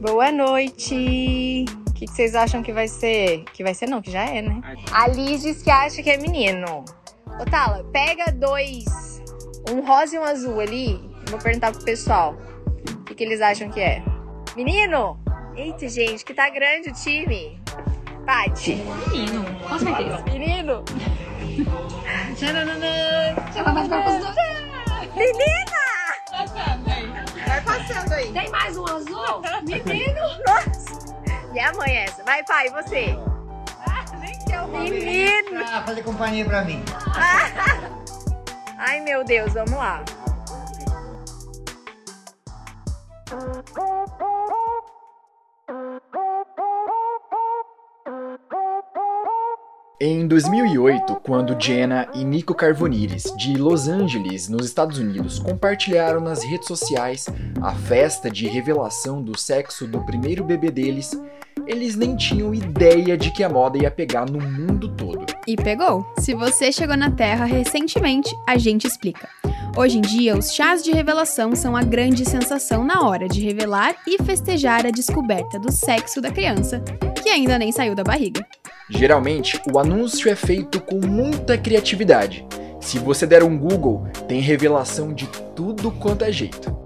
Boa noite. O que, que vocês acham que vai ser? Que vai ser não, que já é, né? A Liz diz que acha que é menino. Ô Tala, pega dois, um rosa e um azul ali. Vou perguntar pro pessoal. O que, que eles acham que é? Menino? Eita, gente, que tá grande o time. Paty. Menino, com certeza. Menino? Menina! Vai passando aí. Tem mais um azul? Menino. Nossa! E a mãe essa? Vai, pai, e você? Nem que eu Menino! Ah, fazer companhia pra mim. Ai, meu Deus, vamos lá. Em 2008, quando Jenna e Nico Carvoniris, de Los Angeles, nos Estados Unidos, compartilharam nas redes sociais a festa de revelação do sexo do primeiro bebê deles, eles nem tinham ideia de que a moda ia pegar no mundo todo. E pegou! Se você chegou na Terra recentemente, a gente explica. Hoje em dia, os chás de revelação são a grande sensação na hora de revelar e festejar a descoberta do sexo da criança, que ainda nem saiu da barriga. Geralmente, o anúncio é feito com muita criatividade. Se você der um Google, tem revelação de tudo quanto é jeito.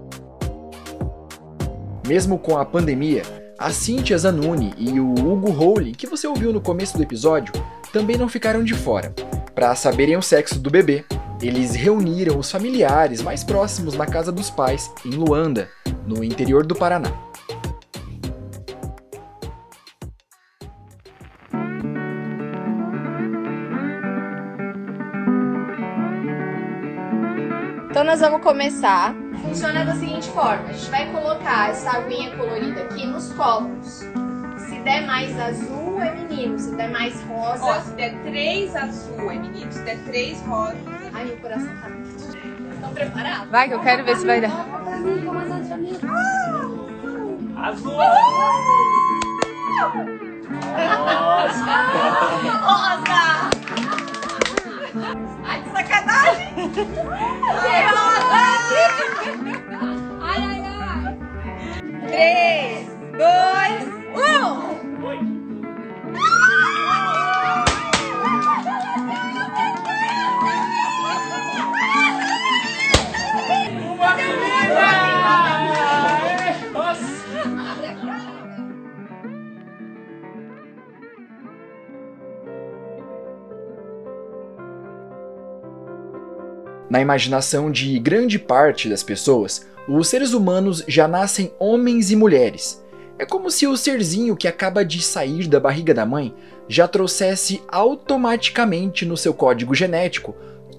Mesmo com a pandemia, a Cynthia Zanuni e o Hugo Rowley, que você ouviu no começo do episódio, também não ficaram de fora. Para saberem o sexo do bebê, eles reuniram os familiares mais próximos na casa dos pais, em Luanda, no interior do Paraná. Então nós vamos começar. Funciona da seguinte forma: a gente vai colocar essa aguinha colorida aqui nos copos. Se der mais azul, é menino. Se der mais rosa. Ó, se der três azul é menino, se der três rosa. Ai, meu coração tá. Estão preparados? Vai, que eu quero ver se vai dar. Azul! Rosa! Ai, que sacanagem! ai, ai, ai! 3, 2, 1! Na imaginação de grande parte das pessoas, os seres humanos já nascem homens e mulheres. É como se o serzinho que acaba de sair da barriga da mãe já trouxesse automaticamente no seu código genético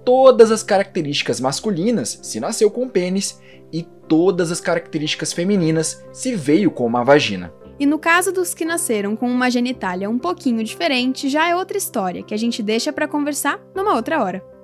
todas as características masculinas, se nasceu com pênis, e todas as características femininas, se veio com uma vagina. E no caso dos que nasceram com uma genitália um pouquinho diferente, já é outra história que a gente deixa pra conversar numa outra hora.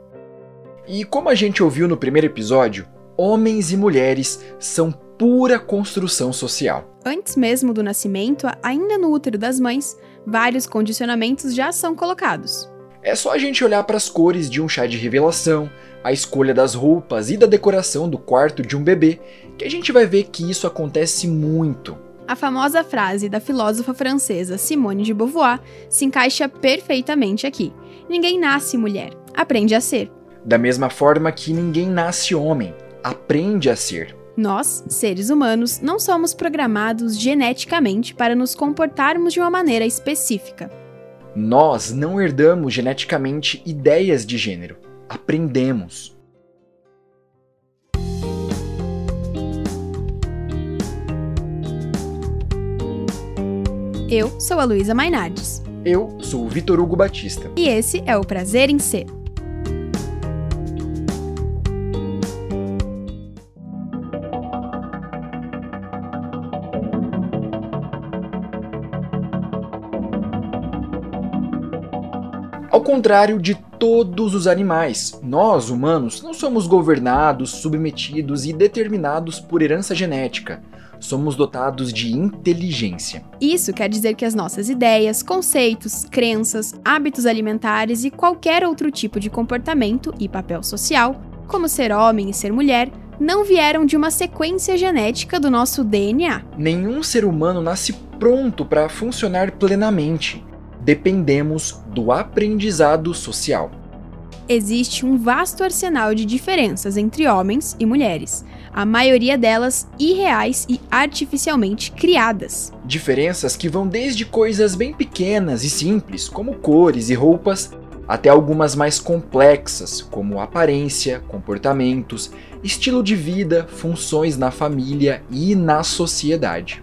E como a gente ouviu no primeiro episódio, homens e mulheres são pura construção social. Antes mesmo do nascimento, ainda no útero das mães, vários condicionamentos já são colocados. É só a gente olhar para as cores de um chá de revelação, a escolha das roupas e da decoração do quarto de um bebê, que a gente vai ver que isso acontece muito. A famosa frase da filósofa francesa Simone de Beauvoir se encaixa perfeitamente aqui. Ninguém nasce mulher, aprende a ser. Da mesma forma que ninguém nasce homem, aprende a ser. Nós, seres humanos, não somos programados geneticamente para nos comportarmos de uma maneira específica. Nós não herdamos geneticamente ideias de gênero, aprendemos. Eu sou a Luísa Mainardes Eu sou o Vitor Hugo Batista. e esse é o Prazer em Ser. Contrário de todos os animais, nós, humanos, não somos governados, submetidos e determinados por herança genética. Somos dotados de inteligência. Isso quer dizer que as nossas ideias, conceitos, crenças, hábitos alimentares e qualquer outro tipo de comportamento e papel social, como ser homem e ser mulher, não vieram de uma sequência genética do nosso DNA. Nenhum ser humano nasce pronto para funcionar plenamente. Dependemos do aprendizado social. Existe um vasto arsenal de diferenças entre homens e mulheres, a maioria delas irreais e artificialmente criadas. Diferenças que vão desde coisas bem pequenas e simples, como cores e roupas, até algumas mais complexas, como aparência, comportamentos, estilo de vida, funções na família e na sociedade.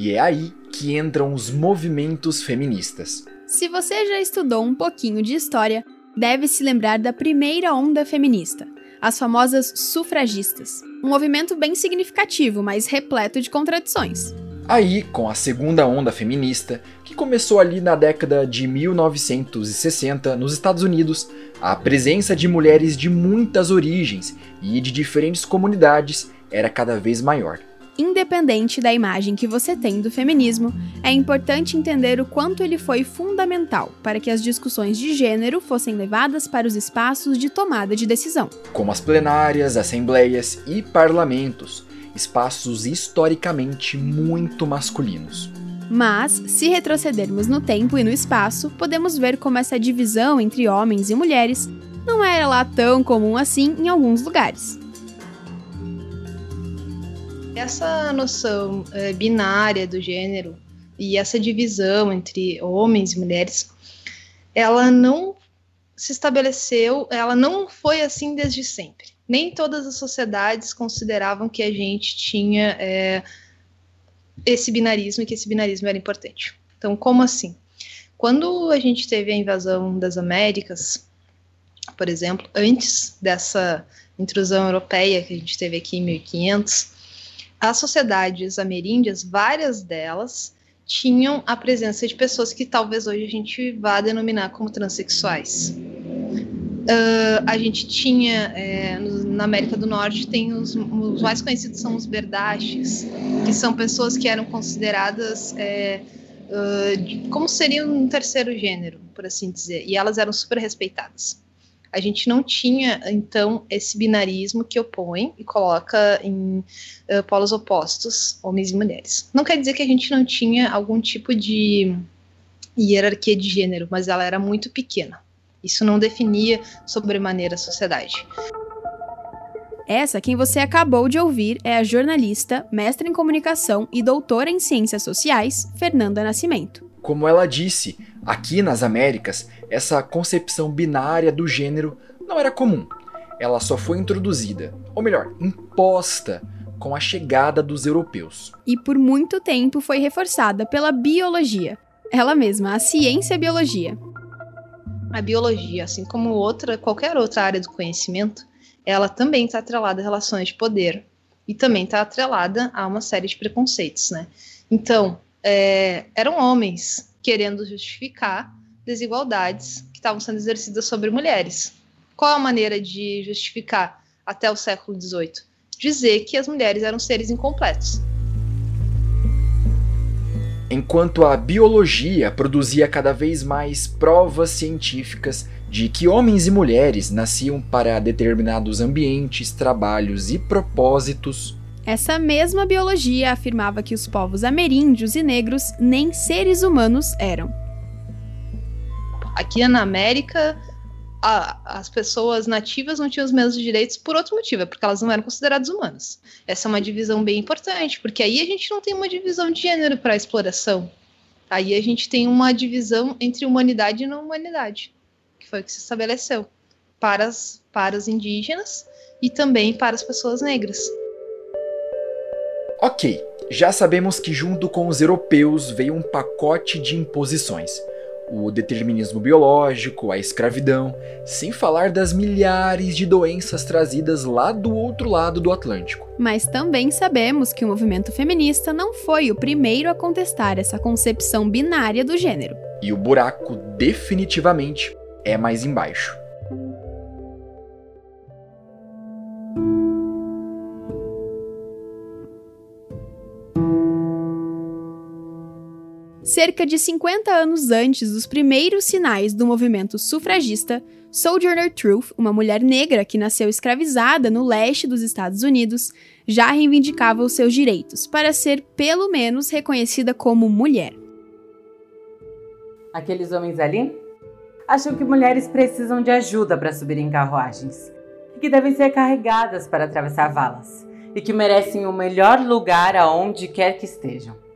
E é aí que entram os movimentos feministas. Se você já estudou um pouquinho de história, deve se lembrar da primeira onda feminista, as famosas sufragistas. Um movimento bem significativo, mas repleto de contradições. Aí, com a segunda onda feminista, que começou ali na década de 1960 nos Estados Unidos, a presença de mulheres de muitas origens e de diferentes comunidades era cada vez maior. Independente da imagem que você tem do feminismo, é importante entender o quanto ele foi fundamental para que as discussões de gênero fossem levadas para os espaços de tomada de decisão, como as plenárias, assembleias e parlamentos, espaços historicamente muito masculinos. Mas, se retrocedermos no tempo e no espaço, podemos ver como essa divisão entre homens e mulheres não era lá tão comum assim em alguns lugares. Essa noção é, binária do gênero e essa divisão entre homens e mulheres, ela não se estabeleceu, ela não foi assim desde sempre. Nem todas as sociedades consideravam que a gente tinha é, esse binarismo e que esse binarismo era importante. Então, como assim? Quando a gente teve a invasão das Américas, por exemplo, antes dessa intrusão europeia que a gente teve aqui em 1500, as sociedades ameríndias, várias delas, tinham a presença de pessoas que talvez hoje a gente vá denominar como transexuais. Uh, a gente tinha é, na América do Norte tem os, os, mais conhecidos são os berdaches, que são pessoas que eram consideradas é, uh, como seria um terceiro gênero, por assim dizer, e elas eram super respeitadas a gente não tinha, então, esse binarismo que opõe e coloca em uh, polos opostos, homens e mulheres. Não quer dizer que a gente não tinha algum tipo de hierarquia de gênero, mas ela era muito pequena. Isso não definia sobremaneira a sociedade. Essa quem você acabou de ouvir é a jornalista, mestra em comunicação e doutora em ciências sociais, Fernanda Nascimento. Como ela disse, aqui nas Américas, essa concepção binária do gênero não era comum. Ela só foi introduzida, ou melhor, imposta com a chegada dos europeus. E por muito tempo foi reforçada pela biologia, ela mesma, a ciência biologia. A biologia, assim como outra, qualquer outra área do conhecimento, ela também está atrelada a relações de poder e também está atrelada a uma série de preconceitos, né? Então, é, eram homens querendo justificar desigualdades que estavam sendo exercidas sobre mulheres. Qual a maneira de justificar até o século XVIII? Dizer que as mulheres eram seres incompletos. Enquanto a biologia produzia cada vez mais provas científicas de que homens e mulheres nasciam para determinados ambientes, trabalhos e propósitos, essa mesma biologia afirmava que os povos ameríndios e negros nem seres humanos eram. Aqui na América, a, as pessoas nativas não tinham os mesmos direitos por outro motivo, é porque elas não eram consideradas humanas. Essa é uma divisão bem importante, porque aí a gente não tem uma divisão de gênero para exploração. Aí a gente tem uma divisão entre humanidade e não humanidade, que foi o que se estabeleceu para, as, para os indígenas e também para as pessoas negras. Ok, já sabemos que junto com os europeus veio um pacote de imposições. O determinismo biológico, a escravidão, sem falar das milhares de doenças trazidas lá do outro lado do Atlântico. Mas também sabemos que o movimento feminista não foi o primeiro a contestar essa concepção binária do gênero. E o buraco definitivamente é mais embaixo. Cerca de 50 anos antes dos primeiros sinais do movimento sufragista, Sojourner Truth, uma mulher negra que nasceu escravizada no leste dos Estados Unidos, já reivindicava os seus direitos para ser, pelo menos, reconhecida como mulher. Aqueles homens ali acham que mulheres precisam de ajuda para subir em carruagens e que devem ser carregadas para atravessar valas e que merecem o melhor lugar aonde quer que estejam.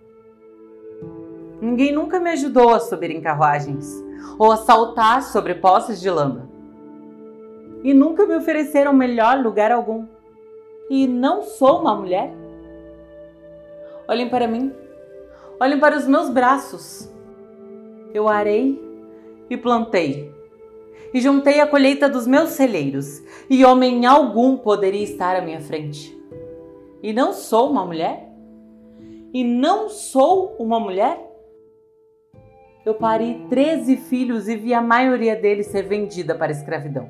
Ninguém nunca me ajudou a subir em carruagens ou a saltar sobre poças de lama. E nunca me ofereceram melhor lugar algum. E não sou uma mulher? Olhem para mim. Olhem para os meus braços. Eu arei e plantei. E juntei a colheita dos meus celeiros, e homem algum poderia estar à minha frente. E não sou uma mulher? E não sou uma mulher? Eu pari 13 filhos e vi a maioria deles ser vendida para a escravidão.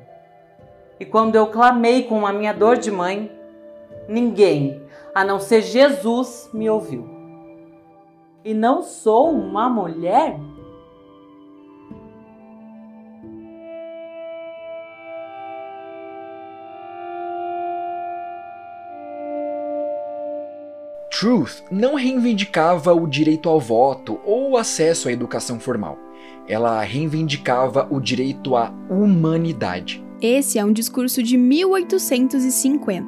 E quando eu clamei com a minha dor de mãe, ninguém, a não ser Jesus, me ouviu. E não sou uma mulher? Truth não reivindicava o direito ao voto ou o acesso à educação formal. Ela reivindicava o direito à humanidade. Esse é um discurso de 1850.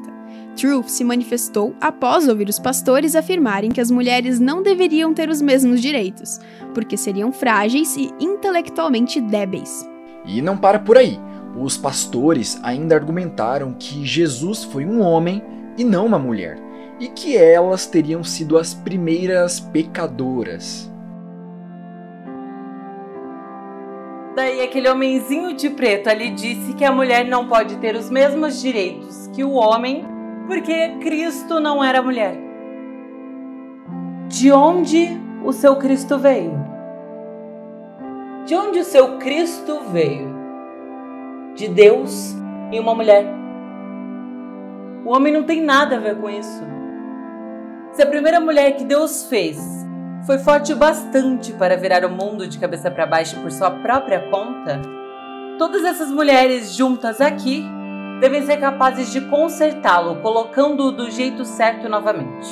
Truth se manifestou após ouvir os pastores afirmarem que as mulheres não deveriam ter os mesmos direitos, porque seriam frágeis e intelectualmente débeis. E não para por aí. Os pastores ainda argumentaram que Jesus foi um homem e não uma mulher e que elas teriam sido as primeiras pecadoras. Daí aquele homenzinho de preto ali disse que a mulher não pode ter os mesmos direitos que o homem, porque Cristo não era mulher. De onde o seu Cristo veio? De onde o seu Cristo veio? De Deus e uma mulher. O homem não tem nada a ver com isso. Se a primeira mulher que Deus fez foi forte o bastante para virar o mundo de cabeça para baixo por sua própria conta, todas essas mulheres juntas aqui devem ser capazes de consertá-lo, colocando-o do jeito certo novamente.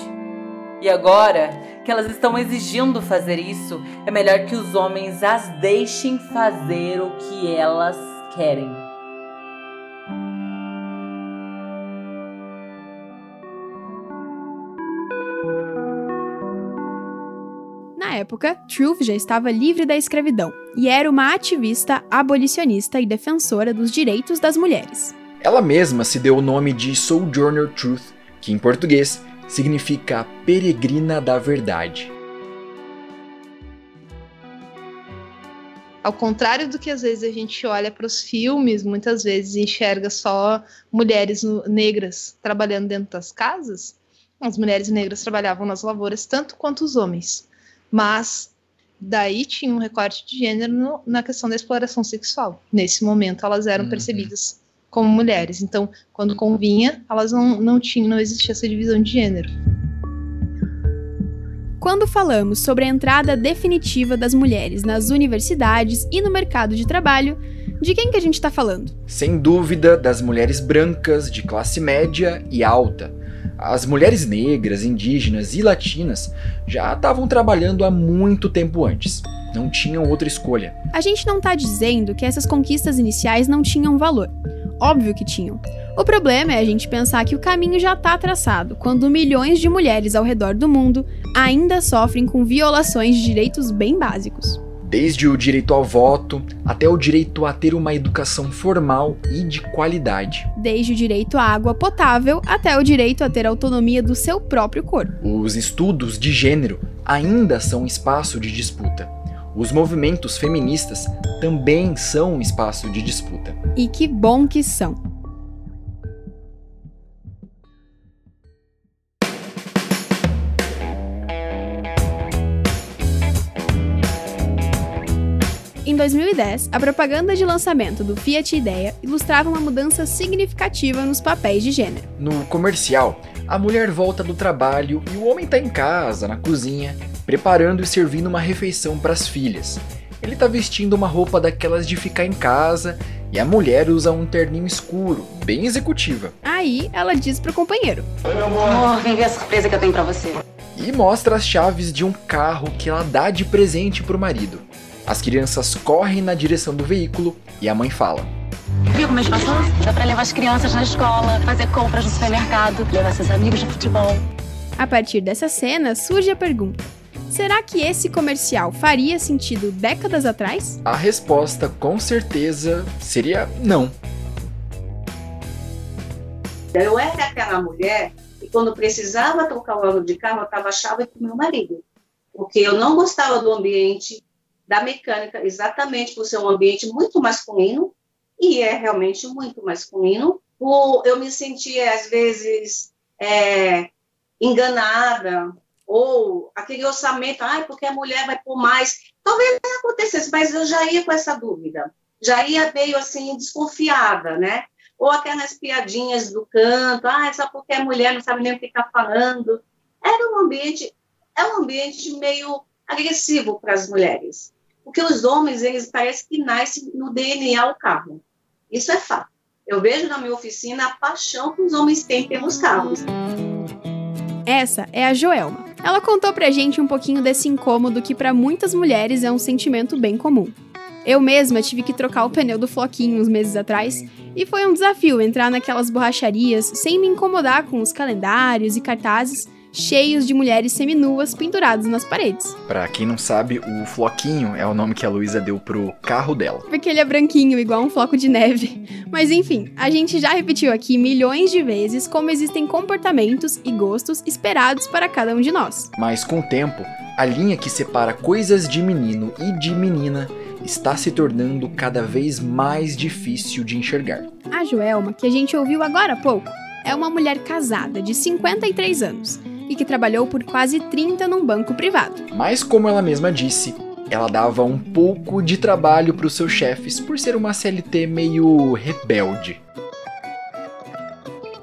E agora que elas estão exigindo fazer isso, é melhor que os homens as deixem fazer o que elas querem. Época, Truth já estava livre da escravidão e era uma ativista abolicionista e defensora dos direitos das mulheres. Ela mesma se deu o nome de Sojourner Truth, que em português significa peregrina da verdade. Ao contrário do que às vezes a gente olha para os filmes, muitas vezes enxerga só mulheres negras trabalhando dentro das casas, as mulheres negras trabalhavam nas lavouras tanto quanto os homens. Mas daí tinha um recorte de gênero no, na questão da exploração sexual. Nesse momento elas eram Uhum. percebidas como mulheres. Então, quando convinha, elas não, não tinham, não existia essa divisão de gênero. Quando falamos sobre a entrada definitiva das mulheres nas universidades e no mercado de trabalho, de quem que a gente está falando? Sem dúvida, das mulheres brancas de classe média e alta. As mulheres negras, indígenas e latinas já estavam trabalhando há muito tempo antes. Não tinham outra escolha. A gente não está dizendo que essas conquistas iniciais não tinham valor. Óbvio que tinham. O problema é a gente pensar que o caminho já está traçado quando milhões de mulheres ao redor do mundo ainda sofrem com violações de direitos bem básicos. Desde o direito ao voto até o direito a ter uma educação formal e de qualidade. Desde o direito à água potável até o direito a ter autonomia do seu próprio corpo. Os estudos de gênero ainda são espaço de disputa. Os movimentos feministas também são um espaço de disputa. E que bom que são. Em 2010, a propaganda de lançamento do Fiat Ideia ilustrava uma mudança significativa nos papéis de gênero. No comercial, a mulher volta do trabalho e o homem tá em casa, na cozinha, preparando e servindo uma refeição para as filhas. Ele tá vestindo uma roupa daquelas de ficar em casa e a mulher usa um terninho escuro, bem executiva. Aí ela diz pro companheiro: Oi, meu amor. Amor, vem ver a surpresa que eu tenho para você. E mostra as chaves de um carro que ela dá de presente pro marido. As crianças correm na direção do veículo e a mãe fala: Viu como é gostoso? Dá pra levar as crianças na escola, fazer compras no supermercado, levar seus amigos de futebol. A partir dessa cena surge a pergunta: Será que esse comercial faria sentido décadas atrás? A resposta, com certeza, seria não. Eu era aquela mulher que, quando precisava trocar o óleo de carro, eu estava a chave com meu marido. Porque eu não gostava do ambiente da mecânica, exatamente por ser um ambiente muito masculino, e é realmente muito masculino. Eu me sentia, às vezes, é, enganada, ou aquele orçamento, ah, porque a mulher vai por mais. Talvez não acontecesse, mas eu já ia com essa dúvida, já ia meio assim desconfiada, né? Ou aquelas piadinhas do canto, ah, só porque a mulher não sabe nem o que está falando. Era um ambiente, é um ambiente meio agressivo para as mulheres, porque os homens eles parece que nascem no DNA o carro. Isso é fato. Eu vejo na minha oficina a paixão que os homens têm pelos carros. Essa é a Joelma. Ela contou pra gente um pouquinho desse incômodo que para muitas mulheres é um sentimento bem comum. Eu mesma tive que trocar o pneu do Floquinho uns meses atrás e foi um desafio entrar naquelas borracharias sem me incomodar com os calendários e cartazes cheios de mulheres seminuas penduradas nas paredes. Pra quem não sabe, o Floquinho é o nome que a Luísa deu pro carro dela. Porque ele é branquinho, igual um floco de neve. Mas enfim, a gente já repetiu aqui milhões de vezes como existem comportamentos e gostos esperados para cada um de nós. Mas com o tempo, a linha que separa coisas de menino e de menina está se tornando cada vez mais difícil de enxergar. A Joelma, que a gente ouviu agora há pouco, é uma mulher casada de 53 anos e que trabalhou por quase 30 num banco privado. Mas, como ela mesma disse, ela dava um pouco de trabalho para os seus chefes por ser uma CLT meio rebelde.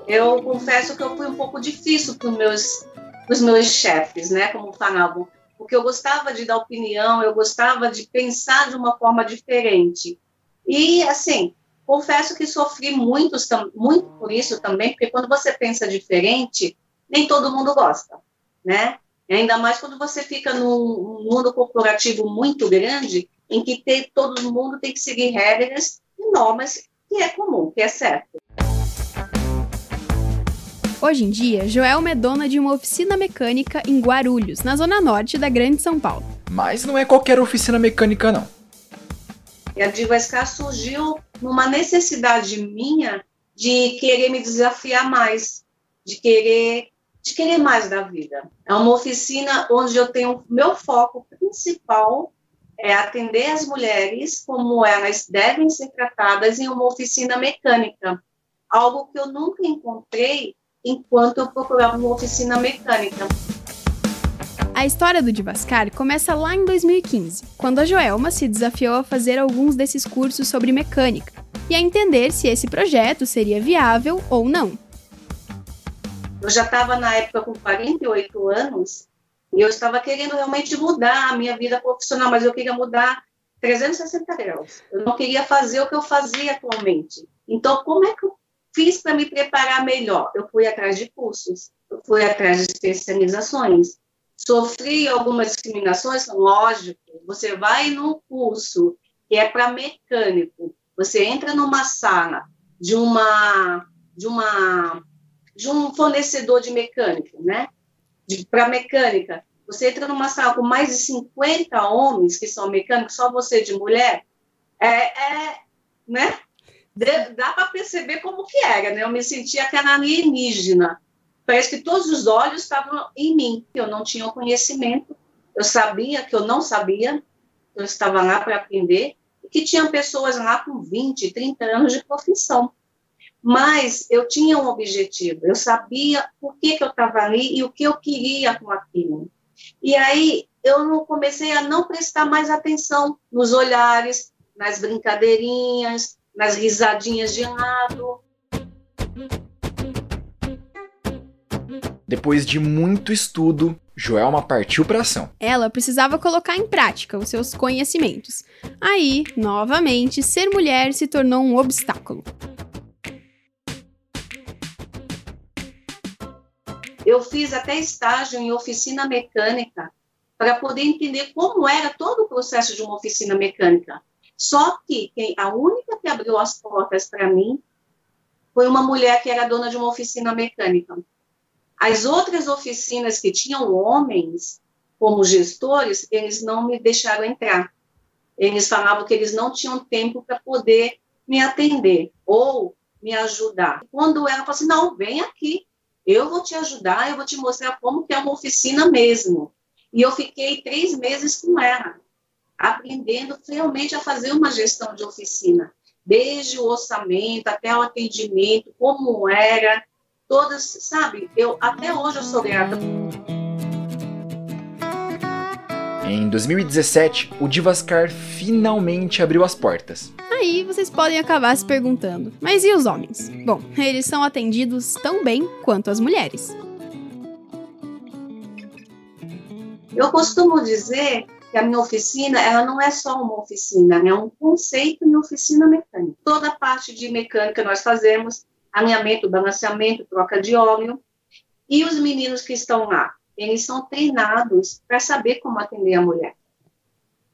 Eu confesso que eu fui um pouco difícil para os meus, meus chefes, né, como falavam, porque eu gostava de dar opinião, eu gostava de pensar de uma forma diferente. E, assim, confesso que sofri muito, muito por isso também, porque quando você pensa diferente, nem todo mundo gosta, né? E ainda mais quando você fica num mundo corporativo muito grande, em que ter, todo mundo tem que seguir regras e normas que é comum, que é certo. Hoje em dia, Joelma é dona de uma oficina mecânica em Guarulhos, na zona norte da Grande São Paulo. Mas não é qualquer oficina mecânica, não. E a Divascar surgiu numa necessidade minha de querer me desafiar mais, de querer de querer mais da vida. É uma oficina onde eu tenho meu foco principal é atender as mulheres como elas devem ser tratadas em uma oficina mecânica, algo que eu nunca encontrei enquanto eu procurava uma oficina mecânica. A história do Divascar começa lá em 2015, quando a Joelma se desafiou a fazer alguns desses cursos sobre mecânica e a entender se esse projeto seria viável ou não. Eu já estava na época com 48 anos e eu estava querendo realmente mudar a minha vida profissional, mas eu queria mudar 360 graus. Eu não queria fazer o que eu fazia atualmente. Então, como é que eu fiz para me preparar melhor? Eu fui atrás de cursos, eu fui atrás de especializações. Sofri algumas discriminações, lógico. Você vai num curso que é para mecânico, você entra numa sala de uma de uma de um fornecedor de mecânica, né? Para mecânica. Você entra numa sala com mais de 50 homens que são mecânicos, só você de mulher, é, é né? Dá para perceber como que era, né? Eu me sentia aquela alienígena. Parece que todos os olhos estavam em mim. Eu não tinha o conhecimento, eu sabia que eu não sabia, eu estava lá para aprender, e que tinham pessoas lá com 20, 30 anos de profissão mas eu tinha um objetivo, eu sabia por que, que eu estava ali e o que eu queria com aquilo. E aí eu comecei a não prestar mais atenção nos olhares, nas brincadeirinhas, nas risadinhas de lado. Depois de muito estudo, Joelma partiu para ação. Ela precisava colocar em prática os seus conhecimentos. Aí, novamente, ser mulher se tornou um obstáculo. Eu fiz até estágio em oficina mecânica para poder entender como era todo o processo de uma oficina mecânica. Só que quem, a única que abriu as portas para mim foi uma mulher que era dona de uma oficina mecânica. As outras oficinas que tinham homens como gestores, eles não me deixaram entrar. Eles falavam que eles não tinham tempo para poder me atender ou me ajudar. Quando ela falou assim, não, vem aqui, eu vou te ajudar, eu vou te mostrar como que é uma oficina mesmo. E eu fiquei três meses com ela, aprendendo realmente a fazer uma gestão de oficina, desde o orçamento até o atendimento, como era, todas, sabe? Eu até hoje eu sou grata. Em 2017, o Divascar finalmente abriu as portas. Aí vocês podem acabar se perguntando: mas e os homens? Bom, eles são atendidos tão bem quanto as mulheres. Eu costumo dizer que a minha oficina, ela não é só uma oficina, é um conceito de oficina mecânica. Toda a parte de mecânica nós fazemos, alinhamento, balanceamento, troca de óleo. E os meninos que estão lá, eles são treinados para saber como atender a mulher.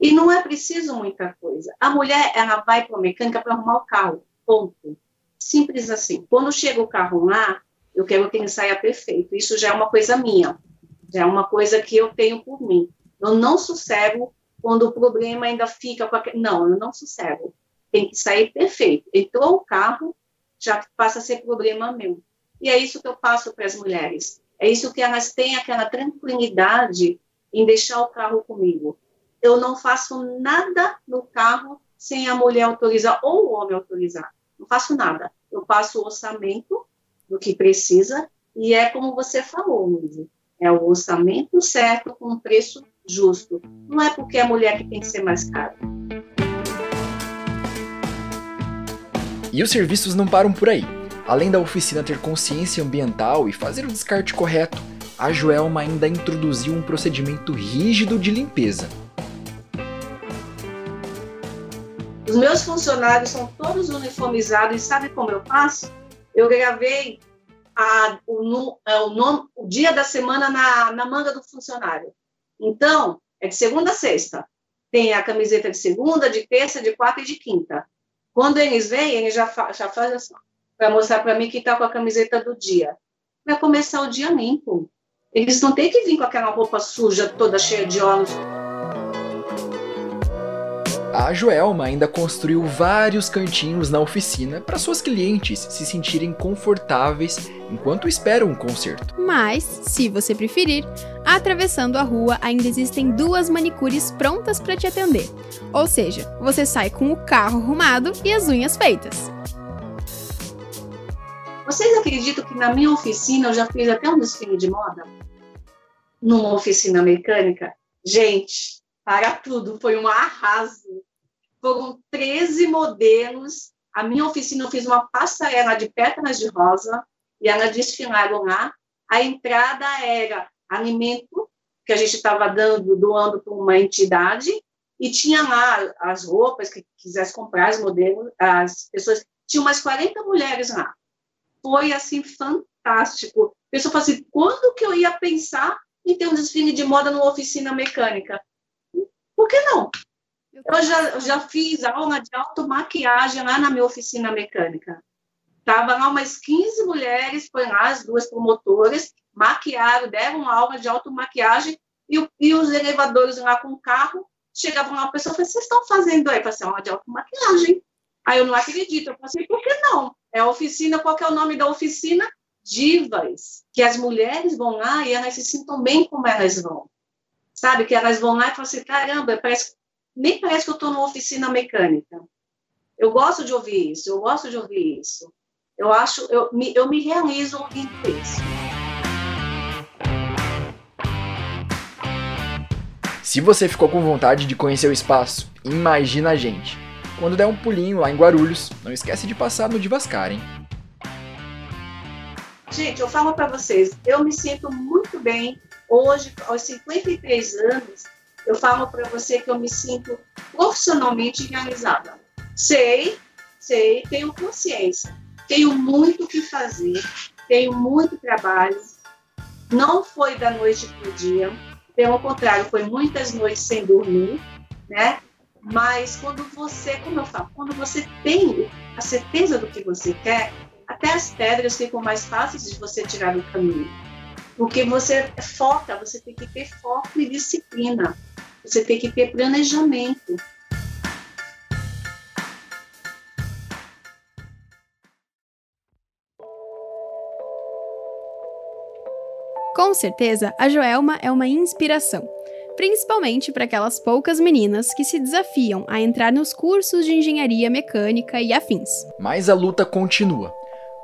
E não é preciso muita coisa. A mulher, ela vai para a mecânica para arrumar o carro, ponto. Simples assim. Quando chega o carro lá, eu quero que ele saia perfeito. Isso já é uma coisa minha. Já é uma coisa que eu tenho por mim. Eu não sossego quando o problema ainda fica com aquele... Não, eu não sossego. Tem que sair perfeito. Entrou o carro, já passa a ser problema meu. E é isso que eu passo para as mulheres. É isso que elas têm aquela tranquilidade em deixar o carro comigo. Eu não faço nada no carro sem a mulher autorizar ou o homem autorizar. Não faço nada. Eu passo o orçamento do que precisa e é como você falou, Luiz. É o orçamento certo com o preço justo. Não é porque é a mulher que tem que ser mais cara. E os serviços não param por aí. Além da oficina ter consciência ambiental e fazer o descarte correto, a Joelma ainda introduziu um procedimento rígido de limpeza. Meus funcionários são todos uniformizados e sabe como eu faço? Eu gravei a, o, é, o, nome, o dia da semana na, na manga do funcionário. Então, é de segunda a sexta. Tem a camiseta de segunda, de terça, de quarta e de quinta. Quando eles vêm, eles já, fa já fazem assim, para mostrar para mim que está com a camiseta do dia. Para começar o dia limpo. Eles não têm que vir com aquela roupa suja, toda cheia de óleo. A Joelma ainda construiu vários cantinhos na oficina para suas clientes se sentirem confortáveis enquanto esperam um concerto. Mas, se você preferir, atravessando a rua ainda existem duas manicures prontas para te atender. Ou seja, você sai com o carro arrumado e as unhas feitas. Vocês acreditam que na minha oficina eu já fiz até um desfile de moda? Numa oficina mecânica? Gente, para tudo, foi um arraso. Foram 13 modelos. A minha oficina eu fiz uma passarela de pétalas de rosa e elas desfilaram lá. A entrada era alimento que a gente estava dando, doando para uma entidade, e tinha lá as roupas que quisesse comprar, os modelos, as pessoas. Tinha umas 40 mulheres lá. Foi assim fantástico. A pessoa falou assim: quando que eu ia pensar em ter um desfile de moda numa oficina mecânica? Por que não? Eu já, já fiz aula de automaquiagem lá na minha oficina mecânica. Tava lá umas 15 mulheres, foi lá as duas promotoras, maquiaram, deram aula de automaquiagem e, e os elevadores lá com o carro, chegavam lá, a pessoa falou, vocês estão fazendo aí? Eu falei assim, aula de automaquiagem. Aí eu não acredito, eu falei por que não? É a oficina, qual que é o nome da oficina? Divas, que as mulheres vão lá e elas se sintam bem como elas vão. Sabe, que elas vão lá e falam assim, caramba, parece nem parece que eu estou numa oficina mecânica. Eu gosto de ouvir isso, eu gosto de ouvir isso. Eu acho, eu me, eu me realizo ouvindo isso. Se você ficou com vontade de conhecer o espaço, imagina a gente. Quando der um pulinho lá em Guarulhos, não esquece de passar no Divascar, hein? Gente, eu falo para vocês, eu me sinto muito bem Hoje, aos 53 anos, eu falo para você que eu me sinto profissionalmente realizada. Sei, sei, tenho consciência, tenho muito o que fazer, tenho muito trabalho. Não foi da noite para o dia, pelo contrário, foi muitas noites sem dormir, né? Mas quando você, como eu falo, quando você tem a certeza do que você quer, até as pedras ficam mais fáceis de você tirar do caminho. Porque você foca, você tem que ter foco e disciplina. Você tem que ter planejamento. Com certeza, a Joelma é uma inspiração, principalmente para aquelas poucas meninas que se desafiam a entrar nos cursos de engenharia mecânica e afins. Mas a luta continua.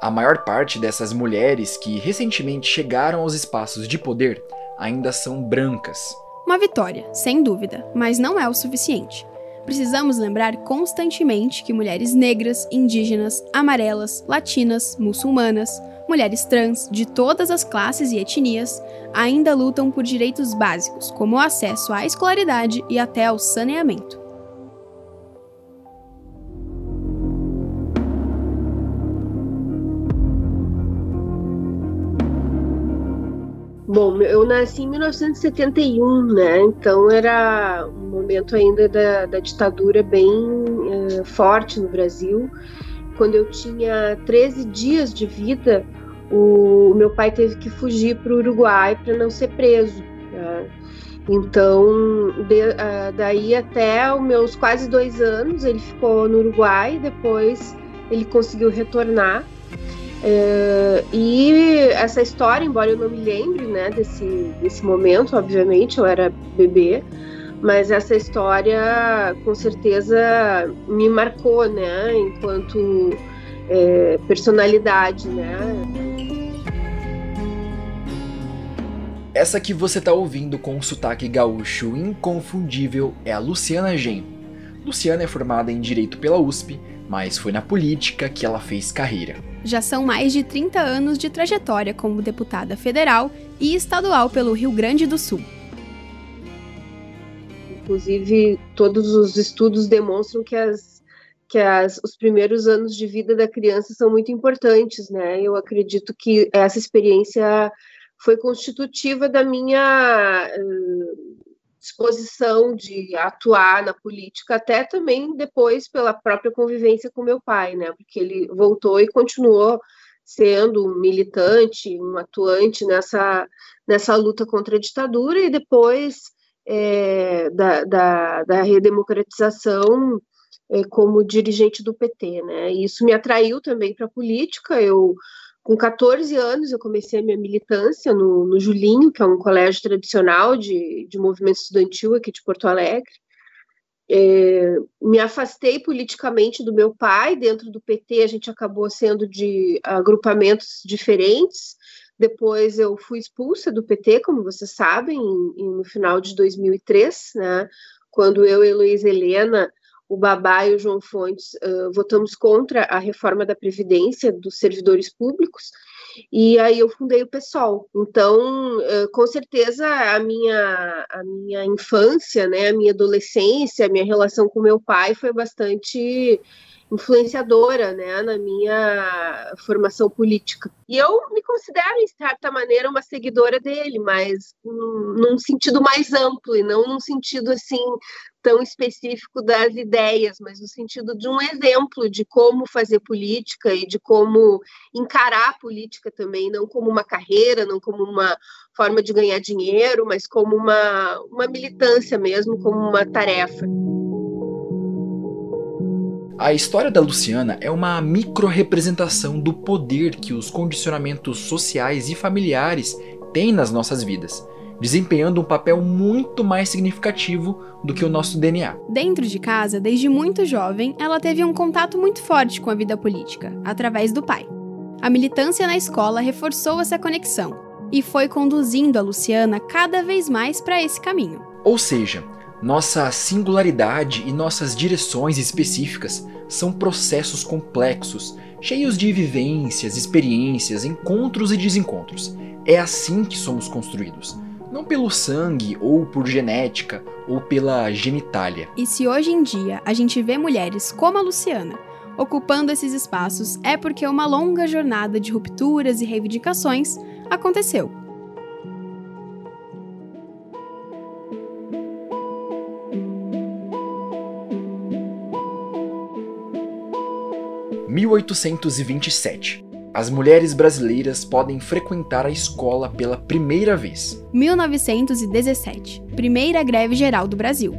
A maior parte dessas mulheres que recentemente chegaram aos espaços de poder ainda são brancas. Uma vitória, sem dúvida, mas não é o suficiente. Precisamos lembrar constantemente que mulheres negras, indígenas, amarelas, latinas, muçulmanas, mulheres trans de todas as classes e etnias ainda lutam por direitos básicos, como o acesso à escolaridade e até ao saneamento. Eu nasci em 1971, né? Então era um momento ainda da, da ditadura bem uh, forte no Brasil. Quando eu tinha 13 dias de vida, o, o meu pai teve que fugir para o Uruguai para não ser preso. Né? Então, de, uh, daí até os meus quase dois anos, ele ficou no Uruguai. Depois, ele conseguiu retornar é, e essa história, embora eu não me lembre né, desse, desse momento, obviamente, eu era bebê, mas essa história com certeza me marcou, né, enquanto é, personalidade, né. Essa que você está ouvindo com o sotaque gaúcho inconfundível é a Luciana Gen. Luciana é formada em Direito pela USP, mas foi na política que ela fez carreira. Já são mais de 30 anos de trajetória como deputada federal e estadual pelo Rio Grande do Sul. Inclusive, todos os estudos demonstram que, as, que as, os primeiros anos de vida da criança são muito importantes, né? Eu acredito que essa experiência foi constitutiva da minha uh, disposição de atuar na política, até também depois pela própria convivência com meu pai, né? Porque ele voltou e continuou sendo um militante, um atuante nessa, nessa luta contra a ditadura e depois é, da, da, da, redemocratização é, como dirigente do PT, né? E isso me atraiu também para a política. Eu com 14 anos, eu comecei a minha militância no, no Julinho, que é um colégio tradicional de, de movimento estudantil aqui de Porto Alegre. É, me afastei politicamente do meu pai, dentro do PT a gente acabou sendo de agrupamentos diferentes. Depois eu fui expulsa do PT, como vocês sabem, em, em, no final de 2003, né, quando eu e Heloísa Helena o Babá e o João Fontes uh, votamos contra a reforma da Previdência dos servidores públicos, e aí eu fundei o PSOL. Então, uh, com certeza, a minha, a minha infância, né, a minha adolescência, a minha relação com meu pai foi bastante influenciadora né, na minha formação política. E eu me considero, em certa maneira, uma seguidora dele, mas num sentido mais amplo e não num sentido assim tão específico das ideias, mas no sentido de um exemplo de como fazer política e de como encarar a política também, não como uma carreira, não como uma forma de ganhar dinheiro, mas como uma, uma militância mesmo, como uma tarefa. A história da Luciana é uma micro-representação do poder que os condicionamentos sociais e familiares têm nas nossas vidas, desempenhando um papel muito mais significativo do que o nosso DNA. Dentro de casa, desde muito jovem, ela teve um contato muito forte com a vida política, através do pai. A militância na escola reforçou essa conexão e foi conduzindo a Luciana cada vez mais para esse caminho. Ou seja, nossa singularidade e nossas direções específicas são processos complexos, cheios de vivências, experiências, encontros e desencontros. É assim que somos construídos. Não pelo sangue ou por genética ou pela genitália. E se hoje em dia a gente vê mulheres como a Luciana ocupando esses espaços, é porque uma longa jornada de rupturas e reivindicações aconteceu. 1827. As mulheres brasileiras podem frequentar a escola pela primeira vez. 1917. Primeira greve geral do Brasil.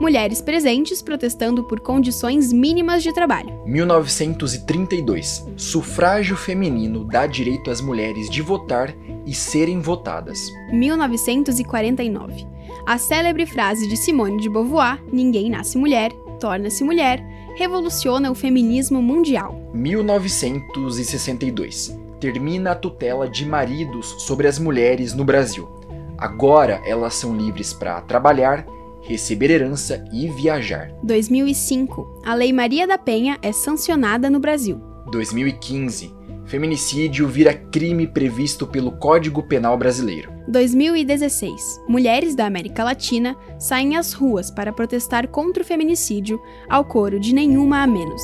Mulheres presentes protestando por condições mínimas de trabalho. 1932. Sufrágio feminino dá direito às mulheres de votar e serem votadas. 1949. A célebre frase de Simone de Beauvoir: Ninguém nasce mulher, torna-se mulher, revoluciona o feminismo mundial. 1962. Termina a tutela de maridos sobre as mulheres no Brasil. Agora elas são livres para trabalhar, receber herança e viajar. 2005. A Lei Maria da Penha é sancionada no Brasil. 2015. Feminicídio vira crime previsto pelo Código Penal Brasileiro. 2016. Mulheres da América Latina saem às ruas para protestar contra o feminicídio, ao coro de Nenhuma a Menos.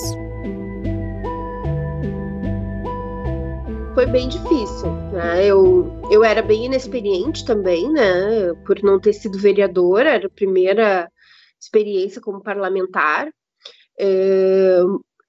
Foi bem difícil, né? Eu, eu era bem inexperiente também, né? Por não ter sido vereadora, era a primeira experiência como parlamentar. É,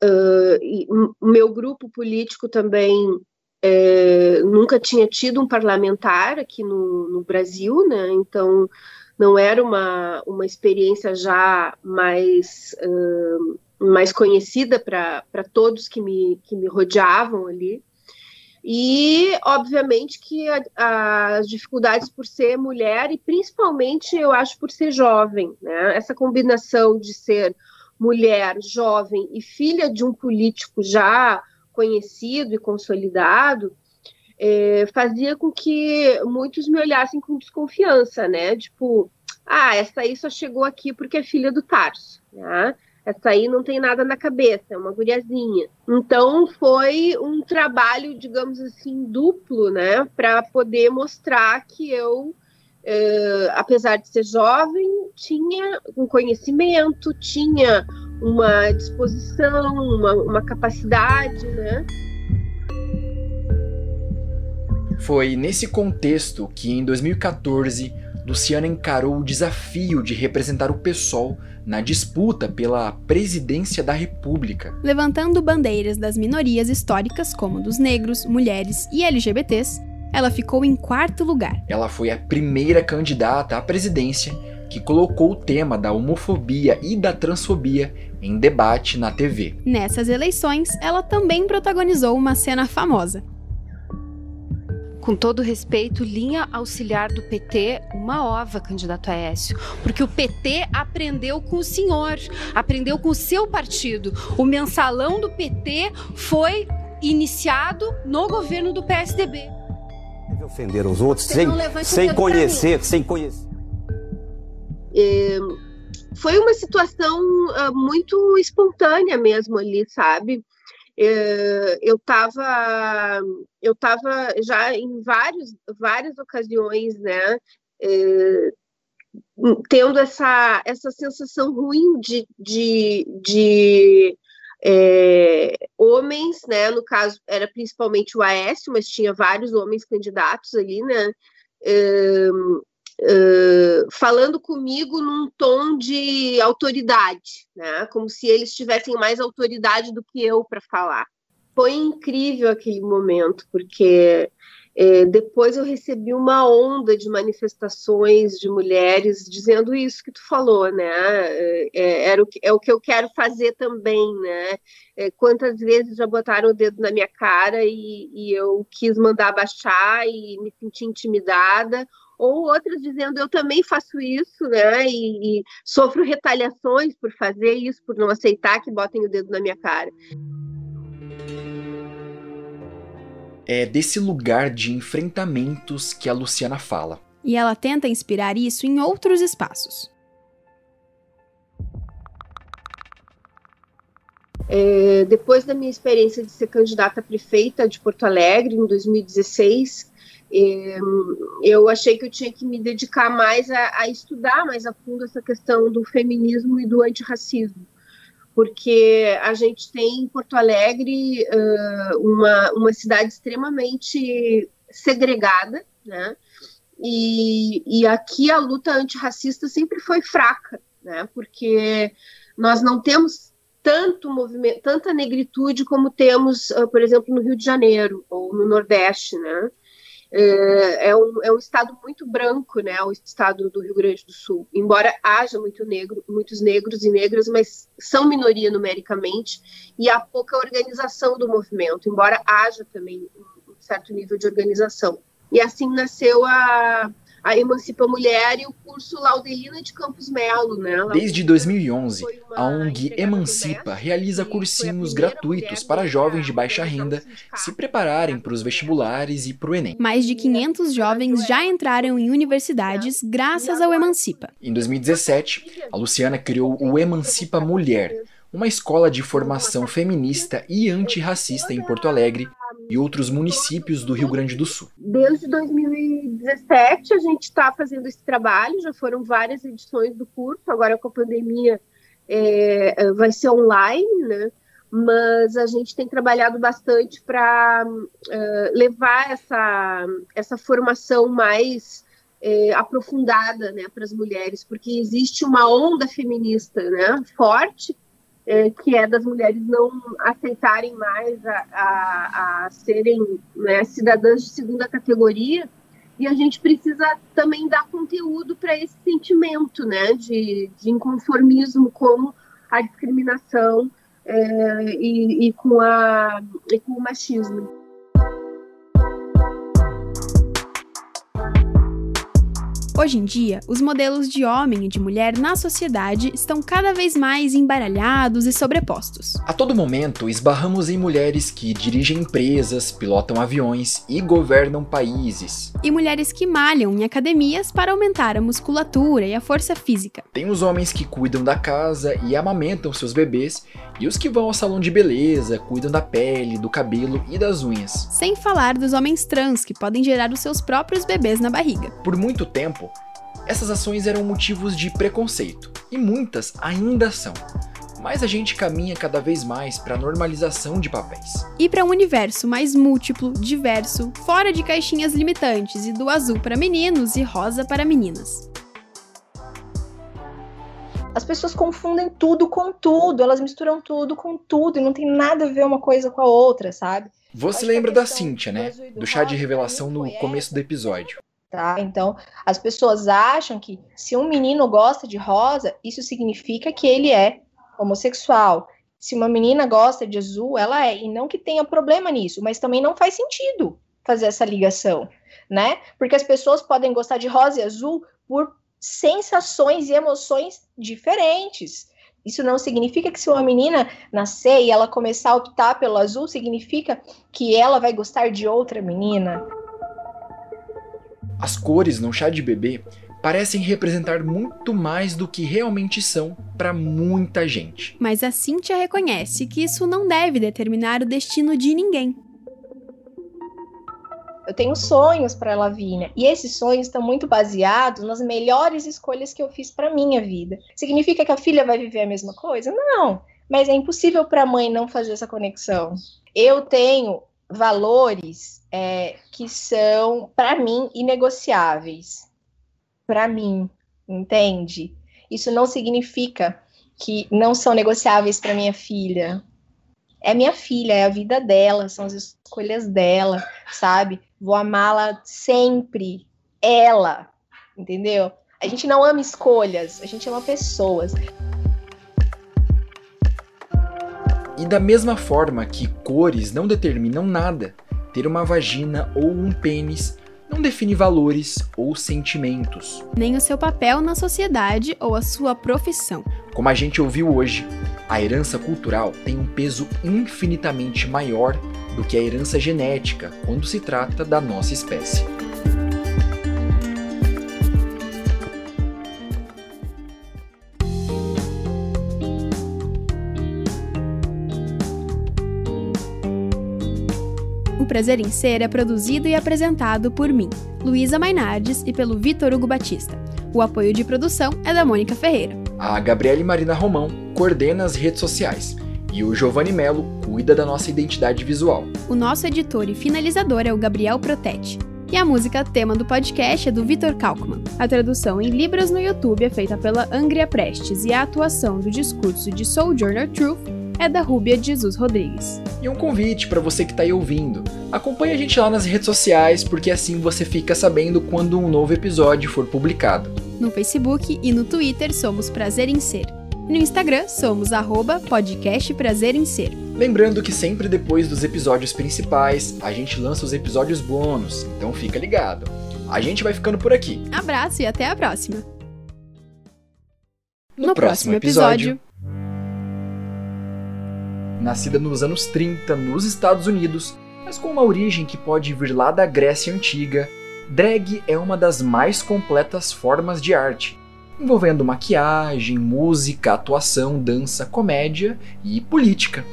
Uh, meu grupo político também é, nunca tinha tido um parlamentar aqui no, no, Brasil, né? Então não era uma, uma experiência já mais, uh, mais conhecida para todos que me, que me rodeavam ali. E, obviamente, que a, as dificuldades por ser mulher e, principalmente, eu acho, por ser jovem, né? Essa combinação de ser mulher, jovem e filha de um político já conhecido e consolidado, é, fazia com que muitos me olhassem com desconfiança, né? Tipo, ah, essa aí só chegou aqui porque é filha do Tarso, né? Essa aí não tem nada na cabeça, é uma guriazinha. Então foi um trabalho, digamos assim, duplo, né? Para poder mostrar que eu uh, apesar de ser jovem, tinha um conhecimento, tinha uma disposição, uma, uma capacidade, né? Foi nesse contexto que, em 2014, Luciana encarou o desafio de representar o PSOL na disputa pela presidência da República. Levantando bandeiras das minorias históricas, como dos negros, mulheres e LGBTs, ela ficou em quarto lugar. Ela foi a primeira candidata à presidência que colocou o tema da homofobia e da transfobia em debate na TV. Nessas eleições, ela também protagonizou uma cena famosa. Com todo respeito, linha auxiliar do PT, uma ova, candidato Aécio. Porque o PT aprendeu com o senhor, aprendeu com o seu partido. O mensalão do PT foi iniciado no governo do PSDB ofender os outros sem, sem conhecer, sem conhecer. É, foi uma situação uh, muito espontânea mesmo ali, sabe? É, eu estava eu tava já em vários, várias ocasiões, né? É, tendo essa, essa sensação ruim de, de, de é, homens, né? No caso, era principalmente o Aécio, mas tinha vários homens candidatos ali, né? É, falando comigo num tom de autoridade, né? Como se eles tivessem mais autoridade do que eu para falar. Foi incrível aquele momento, porque é, depois eu recebi uma onda de manifestações de mulheres dizendo isso que tu falou, né? É, é era o que, é o que eu quero fazer também, né? É, quantas vezes já botaram o dedo na minha cara e, e eu quis mandar baixar e me senti intimidada, ou outras dizendo eu também faço isso, né? E, e sofro retaliações por fazer isso, por não aceitar que botem o dedo na minha cara é desse lugar de enfrentamentos que a Luciana fala. E ela tenta inspirar isso em outros espaços. É, depois da minha experiência de ser candidata a prefeita de Porto Alegre, em 2016, E, eu achei que eu tinha que me dedicar mais a, a estudar mais a fundo essa questão do feminismo e do antirracismo porque a gente tem em Porto Alegre uh, uma, uma cidade extremamente segregada, né? E, e aqui a luta antirracista sempre foi fraca, né? Porque nós não temos tanto movimento, tanta negritude como temos, uh, por exemplo, no Rio de Janeiro ou no Nordeste, né? É, é, um, é um estado muito branco, né, o estado do Rio Grande do Sul. Embora haja muito negro, muitos negros e negras, mas são minoria numericamente e há pouca organização do movimento, embora haja também um certo nível de organização. E assim nasceu a, a Emancipa Mulher e o curso Laudelina de Campos Melo, né? Desde 2011, a ONG Emancipa realiza cursinhos gratuitos para jovens de baixa renda se prepararem para os vestibulares e para o Enem. Mais de 500 jovens já entraram em universidades graças ao Emancipa. Em 2017, a Luciana criou o Emancipa Mulher, uma escola de formação feminista e antirracista em Porto Alegre e outros municípios do Rio Grande do Sul. Desde 2017 a gente está fazendo esse trabalho, já foram várias edições do curso, agora com a pandemia é, vai ser online, né? Mas a gente tem trabalhado bastante para uh, é, levar essa, essa formação mais é, aprofundada né, para as mulheres, porque existe uma onda feminista né, forte é, que é das mulheres não aceitarem mais a, a, a serem né, cidadãs de segunda categoria, e a gente precisa também dar conteúdo para esse sentimento né, de, de inconformismo com a discriminação é, e, e, com a, e com o machismo. Hoje em dia, os modelos de homem e de mulher na sociedade estão cada vez mais embaralhados e sobrepostos. A todo momento, esbarramos em mulheres que dirigem empresas, pilotam aviões e governam países. E mulheres que malham em academias para aumentar a musculatura e a força física. Tem os homens que cuidam da casa e amamentam seus bebês, e os que vão ao salão de beleza, cuidam da pele, do cabelo e das unhas. Sem falar dos homens trans que podem gerar os seus próprios bebês na barriga. Por muito tempo, essas ações eram motivos de preconceito, e muitas ainda são. Mas a gente caminha cada vez mais para a normalização de papéis. E para um universo mais múltiplo, diverso, fora de caixinhas limitantes e do azul para meninos e rosa para meninas. As pessoas confundem tudo com tudo, elas misturam tudo com tudo e não tem nada a ver uma coisa com a outra, sabe? Você lembra da Cíntia, né? Do chá de revelação no começo do episódio. Tá? Então, as pessoas acham que se um menino gosta de rosa, isso significa que ele é homossexual. Se uma menina gosta de azul, ela é. E não que tenha problema nisso, mas também não faz sentido fazer essa ligação, né? Porque as pessoas podem gostar de rosa e azul por sensações e emoções diferentes. Isso não significa que se uma menina nascer e ela começar a optar pelo azul, significa que ela vai gostar de outra menina. As cores no chá de bebê parecem representar muito mais do que realmente são para muita gente. Mas a Cíntia reconhece que isso não deve determinar o destino de ninguém. Eu tenho sonhos para a Lavínia e esses sonhos estão muito baseados nas melhores escolhas que eu fiz para minha vida. Significa que a filha vai viver a mesma coisa? Não, mas é impossível para a mãe não fazer essa conexão. Eu tenho valores é, que são, para mim, inegociáveis. Para mim, entende? Isso não significa que não são negociáveis para minha filha. É minha filha, é a vida dela, são as escolhas dela, sabe? Vou amá-la sempre. Ela, entendeu? A gente não ama escolhas, a gente ama pessoas. E da mesma forma que cores não determinam nada, ter uma vagina ou um pênis não define valores ou sentimentos. Nem o seu papel na sociedade ou a sua profissão. Como a gente ouviu hoje, a herança cultural tem um peso infinitamente maior do que a herança genética quando se trata da nossa espécie. Prazer em Ser é produzido e apresentado por mim, Luísa Mainardes, e pelo Vitor Hugo Batista. O apoio de produção é da Mônica Ferreira. A Gabriele Marina Romão coordena as redes sociais e o Giovanni Melo cuida da nossa identidade visual. O nosso editor e finalizador é o Gabriel Protete. E a música tema do podcast é do Vitor Kalkman. A tradução em Libras no YouTube é feita pela Angria Prestes e a atuação do discurso de Sojourner Truth é da Rúbia Jesus Rodrigues. E um convite para você que está aí ouvindo. Acompanhe a gente lá nas redes sociais, porque assim você fica sabendo quando um novo episódio for publicado. No Facebook e no Twitter somos Prazer em Ser. No Instagram somos arroba podcast Prazer em Ser. Lembrando que sempre depois dos episódios principais, a gente lança os episódios bônus, então fica ligado. A gente vai ficando por aqui. Abraço e até a próxima. No, no próximo, próximo episódio, episódio nascida nos anos 30 nos Estados Unidos, mas com uma origem que pode vir lá da Grécia Antiga, drag é uma das mais completas formas de arte, envolvendo maquiagem, música, atuação, dança, comédia e política.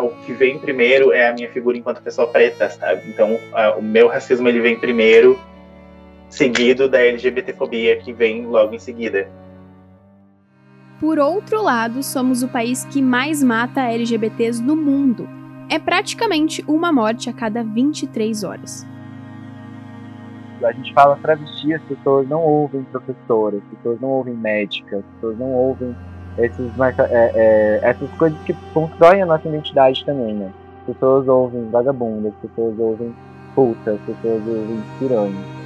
O que vem primeiro é a minha figura enquanto pessoa preta, sabe? Então, o meu racismo ele vem primeiro, seguido da LGBTfobia que vem logo em seguida. Por outro lado, somos o país que mais mata LGBTs no mundo. É praticamente uma morte a cada 23 horas. A gente fala travesti, as pessoas não ouvem professoras, as pessoas não ouvem médicas, as pessoas não ouvem esses, é, é, essas coisas que constroem a nossa identidade também, né? As pessoas ouvem vagabundas, as pessoas ouvem putas, as pessoas ouvem piranhas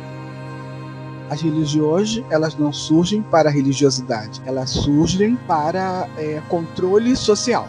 as religiões elas não surgem para a religiosidade, elas surgem para é, controle social.